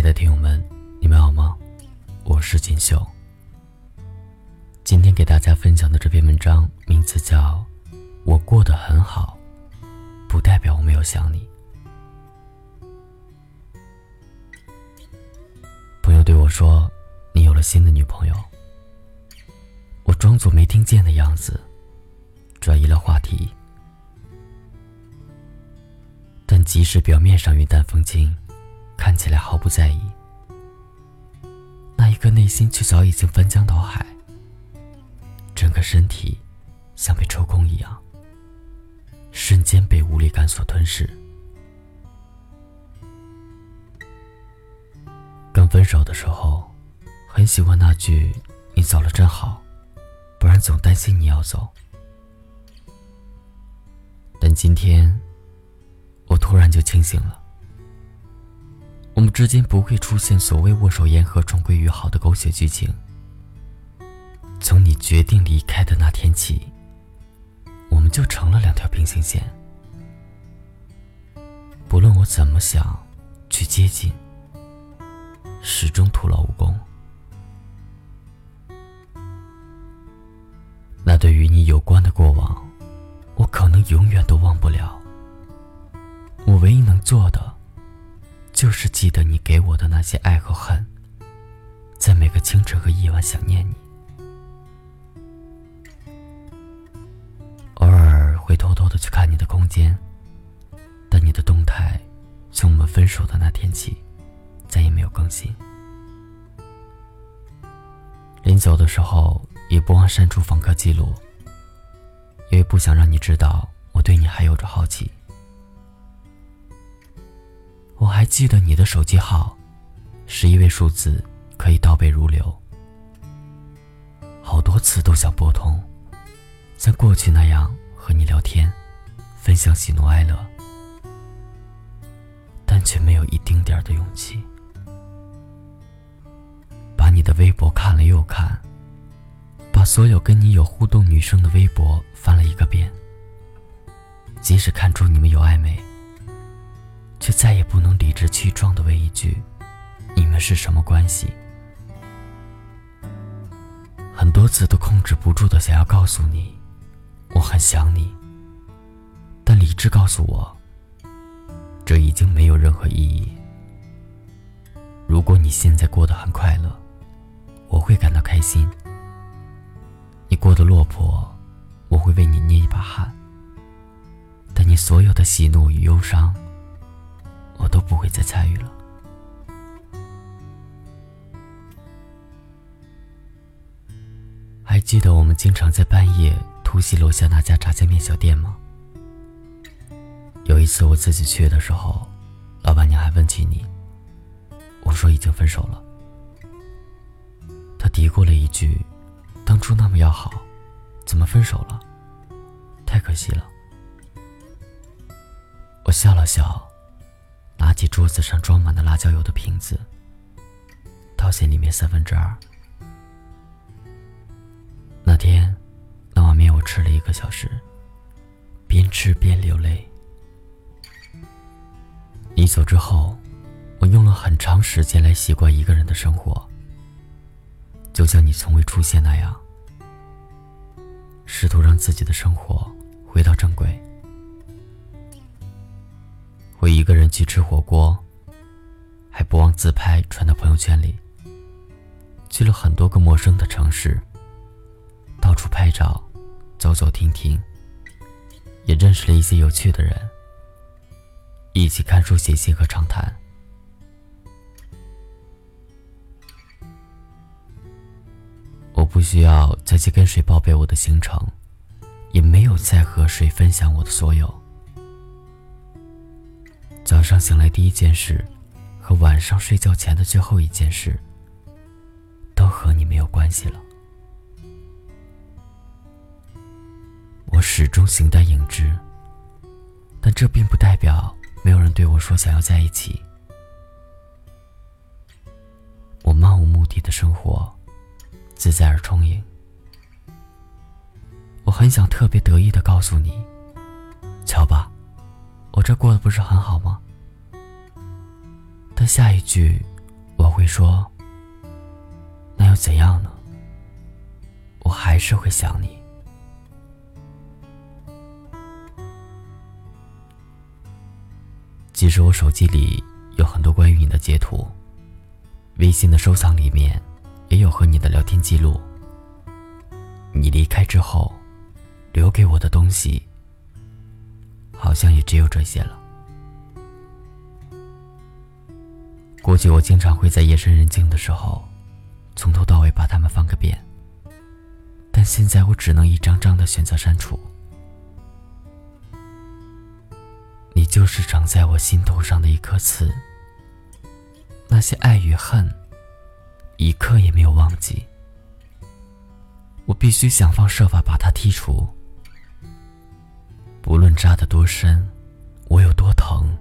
爱的听友们，你们好吗？我是锦绣。今天给大家分享的这篇文章名字叫《我过得很好》，不代表我没有想你。朋友对我说：“你有了新的女朋友。”我装作没听见的样子，转移了话题。但即使表面上云淡风轻，看起来毫不在意，那一刻内心却早已经翻江倒海。整个身体像被抽空一样，瞬间被无力感所吞噬。刚分手的时候，很喜欢那句“你走了真好”，不然总担心你要走。但今天，我突然就清醒了。我们之间不会出现所谓握手言和、重归于好的狗血剧情。从你决定离开的那天起，我们就成了两条平行线。不论我怎么想去接近，始终徒劳无功。那对于你有关的过往，我可能永远都忘不了。我唯一能做的，就是记得你给我的那些爱和恨，在每个清晨和夜晚想念你。偶尔会偷偷的去看你的空间，但你的动态从我们分手的那天起，再也没有更新。临走的时候也不忘删除访客记录，因为不想让你知道我对你还有着好奇。我还记得你的手机号，十一位数字可以倒背如流，好多次都想拨通，像过去那样。和你聊天，分享喜怒哀乐，但却没有一丁点儿的勇气。把你的微博看了又看，把所有跟你有互动女生的微博翻了一个遍。即使看出你们有暧昧，却再也不能理直气壮的问一句：“你们是什么关系？”很多次都控制不住的想要告诉你。我很想你，但理智告诉我，这已经没有任何意义。如果你现在过得很快乐，我会感到开心；你过得落魄，我会为你捏一把汗。但你所有的喜怒与忧伤，我都不会再参与了。还记得我们经常在半夜。突袭楼下那家炸酱面小店吗？有一次我自己去的时候，老板娘还问起你，我说已经分手了。她嘀咕了一句：“当初那么要好，怎么分手了？太可惜了。”我笑了笑，拿起桌子上装满的辣椒油的瓶子，倒进里面三分之二。那天。那碗面我吃了一个小时，边吃边流泪。你走之后，我用了很长时间来习惯一个人的生活，就像你从未出现那样，试图让自己的生活回到正轨。会一个人去吃火锅，还不忘自拍传到朋友圈里。去了很多个陌生的城市，到处拍照。走走停停，也认识了一些有趣的人，一起看书、写信和畅谈。我不需要再去跟谁报备我的行程，也没有再和谁分享我的所有。早上醒来第一件事，和晚上睡觉前的最后一件事，都和你没有关系了。我始终形单影只，但这并不代表没有人对我说想要在一起。我漫无目的的生活，自在而充盈。我很想特别得意的告诉你，瞧吧，我这过得不是很好吗？但下一句我会说：“那又怎样呢？我还是会想你。”其实我手机里有很多关于你的截图，微信的收藏里面也有和你的聊天记录。你离开之后，留给我的东西，好像也只有这些了。过去我经常会在夜深人静的时候，从头到尾把它们翻个遍。但现在我只能一张张的选择删除。你就是长在我心头上的一颗刺，那些爱与恨，一刻也没有忘记。我必须想方设法把它剔除，不论扎得多深，我有多疼。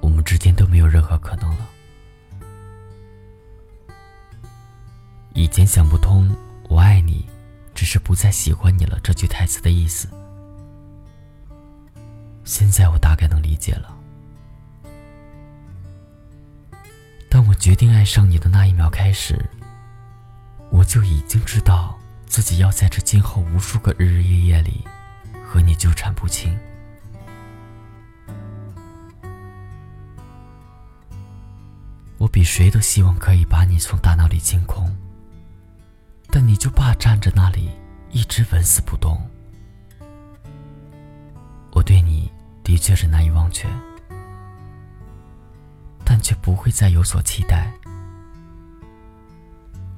我们之间都没有任何可能了。以前想不通“我爱你”只是不再喜欢你了这句台词的意思，现在我大概能理解了。当我决定爱上你的那一秒开始，我就已经知道自己要在这今后无数个日日夜夜里和你纠缠不清。我比谁都希望可以把你从大脑里清空，但你就霸占着那里，一直纹丝不动。我对你的确是难以忘却，但却不会再有所期待。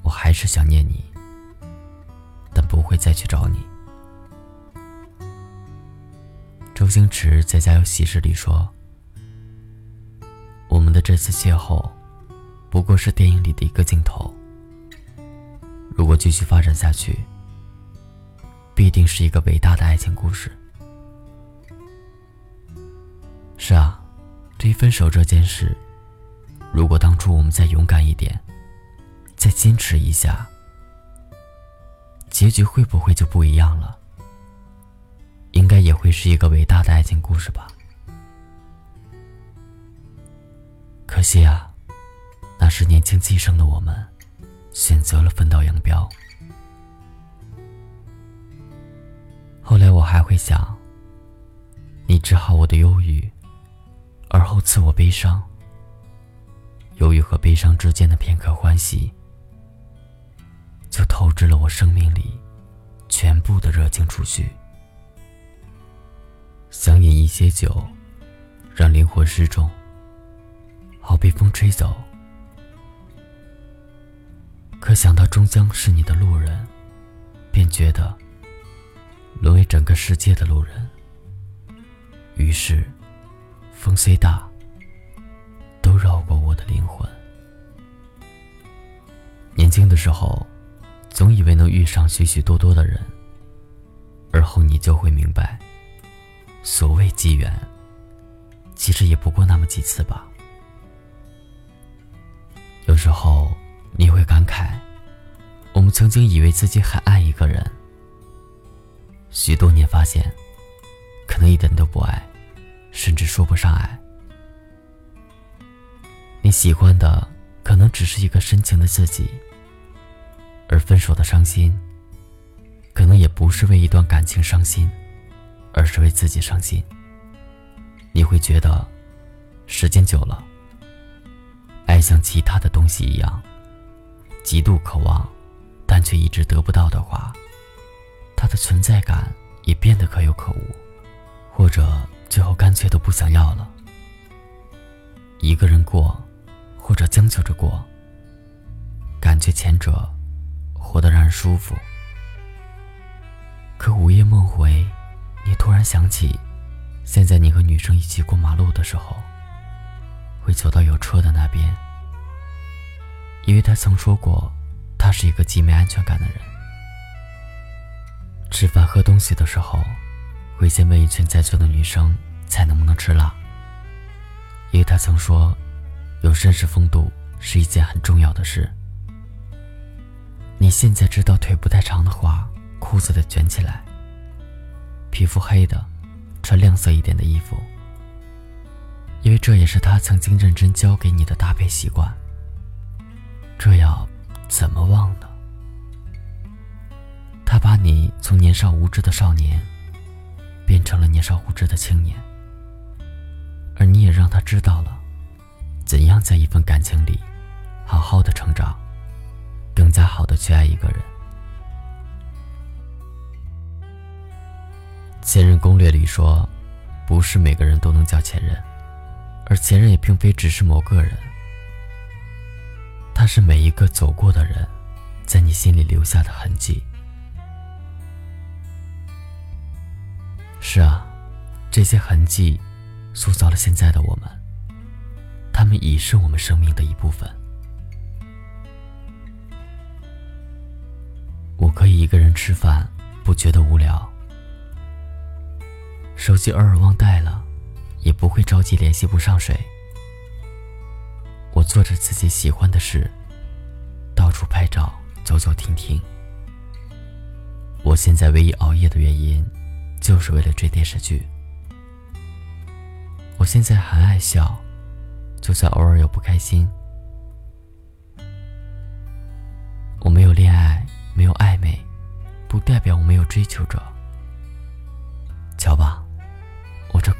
我还是想念你，但不会再去找你。周星驰在《家有喜事》里说：“我们的这次邂逅。”不过是电影里的一个镜头。如果继续发展下去，必定是一个伟大的爱情故事。是啊，对于分手这件事，如果当初我们再勇敢一点，再坚持一下，结局会不会就不一样了？应该也会是一个伟大的爱情故事吧。可惜啊。那时年轻气盛的我们，选择了分道扬镳。后来我还会想，你治好我的忧郁，而后赐我悲伤。忧郁和悲伤之间的片刻欢喜，就透支了我生命里全部的热情储蓄。想饮一些酒，让灵魂失重，好被风吹走。可想到终将是你的路人，便觉得沦为整个世界的路人。于是，风虽大，都绕过我的灵魂。年轻的时候，总以为能遇上许许多多的人，而后你就会明白，所谓机缘，其实也不过那么几次吧。有时候。你会感慨，我们曾经以为自己很爱一个人，许多年发现，可能一点都不爱，甚至说不上爱。你喜欢的可能只是一个深情的自己，而分手的伤心，可能也不是为一段感情伤心，而是为自己伤心。你会觉得，时间久了，爱像其他的东西一样。极度渴望，但却一直得不到的话，他的存在感也变得可有可无，或者最后干脆都不想要了。一个人过，或者将就着过，感觉前者活得让人舒服。可午夜梦回，你突然想起，现在你和女生一起过马路的时候，会走到有车的那边。因为他曾说过，他是一个极没安全感的人。吃饭喝东西的时候，会先问一圈在座的女生菜能不能吃辣。因为他曾说，有绅士风度是一件很重要的事。你现在知道腿不太长的话，裤子得卷起来。皮肤黑的，穿亮色一点的衣服。因为这也是他曾经认真教给你的搭配习惯。这要怎么忘呢？他把你从年少无知的少年，变成了年少无知的青年，而你也让他知道了，怎样在一份感情里，好好的成长，更加好的去爱一个人。前任攻略里说，不是每个人都能叫前任，而前任也并非只是某个人，他是每一个走过的人，在你心里留下的痕迹。是啊，这些痕迹，塑造了现在的我们。他们已是我们生命的一部分。我可以一个人吃饭，不觉得无聊。手机偶尔忘带了，也不会着急联系不上谁。我做着自己喜欢的事，到处拍照，走走停停。我现在唯一熬夜的原因，就是为了追电视剧。我现在很爱笑，就算偶尔有不开心。我没有恋爱，没有暧昧，不代表我没有追求者。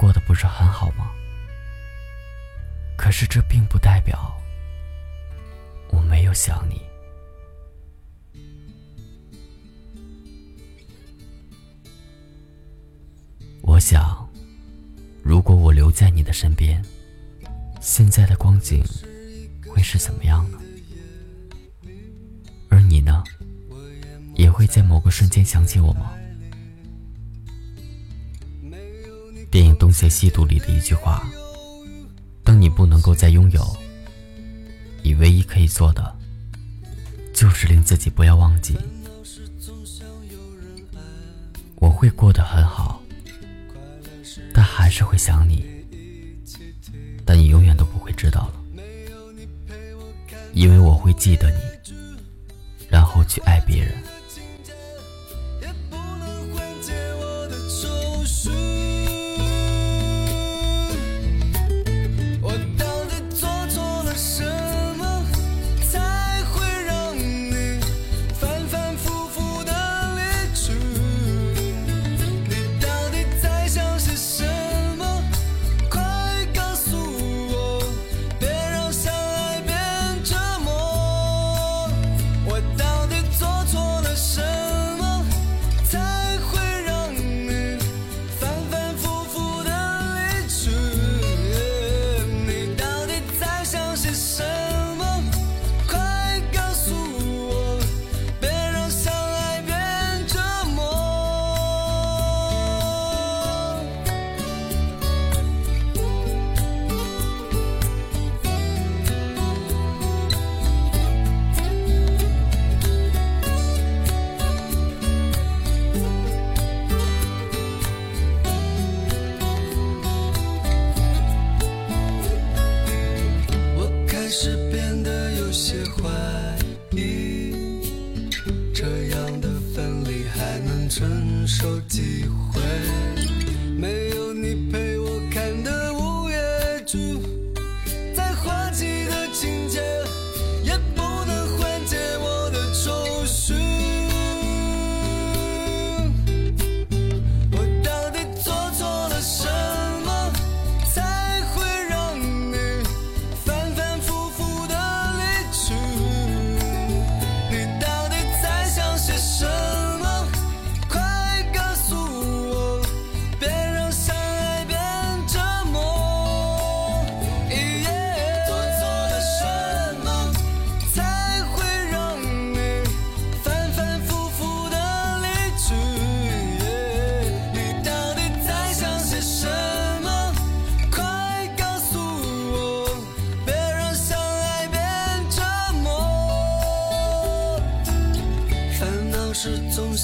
过得不是很好吗？可是这并不代表我没有想你。我想，如果我留在你的身边，现在的光景会是怎么样呢？而你呢，也会在某个瞬间想起我吗？邪西毒》里的一句话：“当你不能够再拥有，你唯一可以做的，就是令自己不要忘记。我会过得很好，但还是会想你。但你永远都不会知道了，因为我会记得你，然后去爱别人。”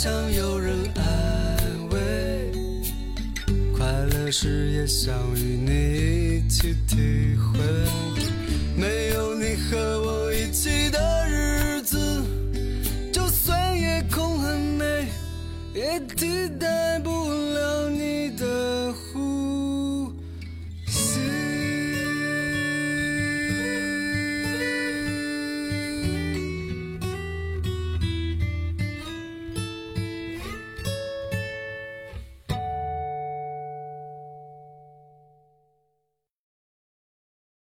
想有人安慰，快乐时也想与你一起体会。没有